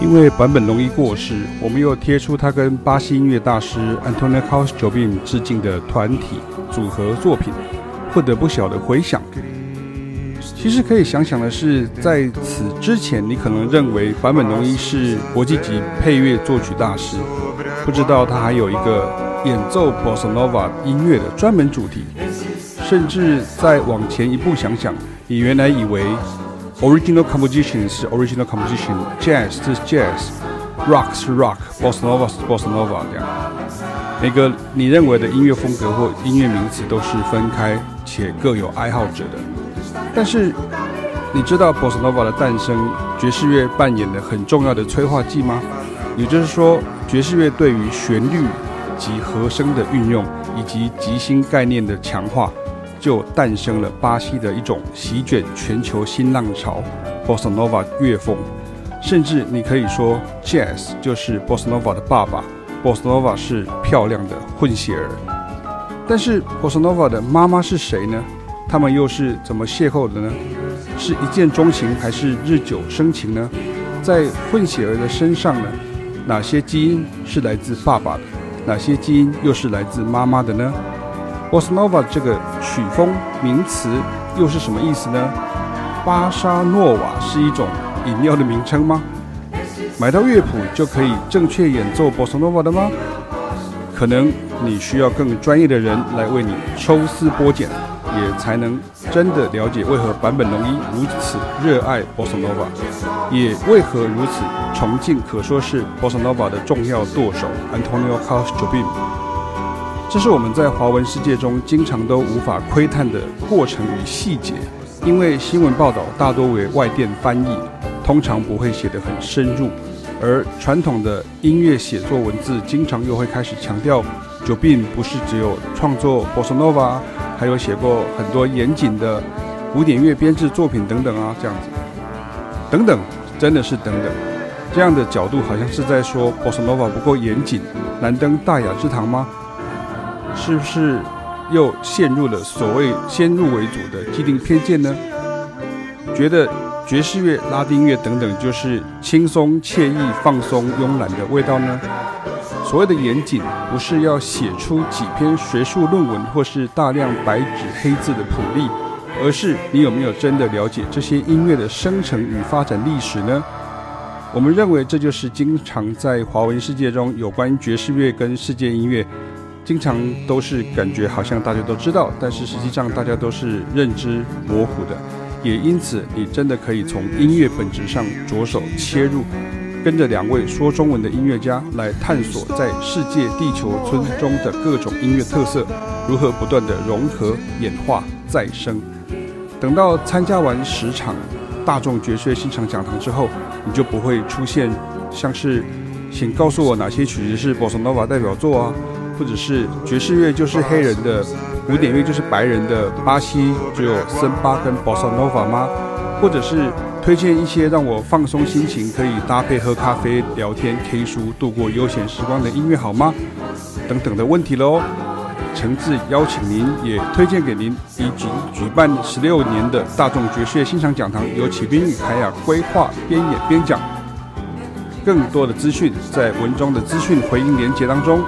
因为坂本龙一过世，我们又贴出他跟巴西音乐大师 Antonio Carlos Jobim 致敬的团体组合作品，获得不小的回响。其实可以想想的是，在此之前，你可能认为坂本龙一是国际级配乐作曲大师，不知道他还有一个演奏 Bossa Nova 音乐的专门主题。甚至再往前一步想想，你原来以为。Original composition 是 original composition，jazz 是 jazz，rock 是 rock，bossa nova 是 bossa nova 这样。每个你认为的音乐风格或音乐名词都是分开且各有爱好者的。但是你知道 bossa nova 的诞生，爵士乐扮演了很重要的催化剂吗？也就是说，爵士乐对于旋律及和声的运用，以及即兴概念的强化。就诞生了巴西的一种席卷全球新浪潮，Bossa Nova 乐风。甚至你可以说，Jazz 就是 Bossa Nova 的爸爸，Bossa Nova 是漂亮的混血儿。但是 Bossa Nova 的妈妈是谁呢？他们又是怎么邂逅的呢？是一见钟情还是日久生情呢？在混血儿的身上呢，哪些基因是来自爸爸的？哪些基因又是来自妈妈的呢 boss Nova 这个曲风名词又是什么意思呢？巴沙诺瓦是一种饮料的名称吗？买到乐谱就可以正确演奏 boss Nova 的吗？可能你需要更专业的人来为你抽丝剥茧，也才能真的了解为何坂本龙一如此热爱 Bossa Nova，也为何如此崇敬可说是 Bossa Nova 的重要舵手 Antonio Carlos Jobim。这是我们在华文世界中经常都无法窥探的过程与细节，因为新闻报道大多为外电翻译，通常不会写得很深入，而传统的音乐写作文字经常又会开始强调，Jobim 不是只有创作 Bossa Nova，还有写过很多严谨的古典乐编制作品等等啊，这样子，等等，真的是等等，这样的角度好像是在说 Bossa Nova 不够严谨，难登大雅之堂吗？是不是又陷入了所谓先入为主的既定偏见呢？觉得爵士乐、拉丁乐等等就是轻松惬意、放松慵懒的味道呢？所谓的严谨，不是要写出几篇学术论文或是大量白纸黑字的谱例，而是你有没有真的了解这些音乐的生成与发展历史呢？我们认为这就是经常在华文世界中有关爵士乐跟世界音乐。经常都是感觉好像大家都知道，但是实际上大家都是认知模糊的，也因此你真的可以从音乐本质上着手切入，跟着两位说中文的音乐家来探索在世界地球村中的各种音乐特色如何不断的融合演化再生。等到参加完十场大众爵士乐欣赏讲堂之后，你就不会出现像是，请告诉我哪些曲子是 Bossa Nova 代表作啊？或者是爵士乐就是黑人的，古典乐就是白人的，巴西只有森巴跟 Bossa Nova 吗？或者是推荐一些让我放松心情，可以搭配喝咖啡、聊天、K 书度过悠闲时光的音乐好吗？等等的问题喽。诚挚邀请您，也推荐给您已经举办十六年的大众爵士乐欣赏讲堂，由启斌与凯雅规划、编演、编讲。更多的资讯在文中的资讯回应连接当中。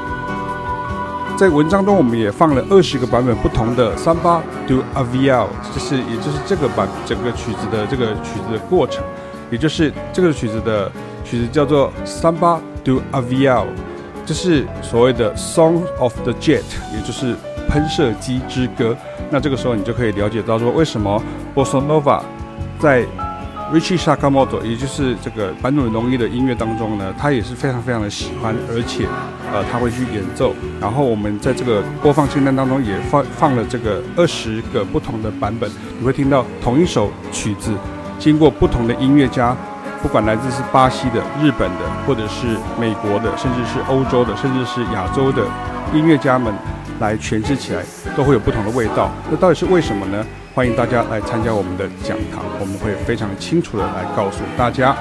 在文章中，我们也放了二十个版本不同的 Samba do Avião，就是也就是这个版整个曲子的这个曲子的过程，也就是这个曲子的曲子叫做 Samba do Avião，就是所谓的 Song of the Jet，也就是喷射机之歌。那这个时候你就可以了解到说，为什么 Bossa Nova 在 Richie Sakamoto，也就是这个坂本龙一的音乐当中呢，他也是非常非常的喜欢，而且呃他会去演奏。然后我们在这个播放清单当中也放放了这个二十个不同的版本，你会听到同一首曲子，经过不同的音乐家，不管来自是巴西的、日本的，或者是美国的，甚至是欧洲的，甚至是亚洲的音乐家们来诠释起来，都会有不同的味道。那到底是为什么呢？欢迎大家来参加我们的讲堂，我们会非常清楚的来告诉大家。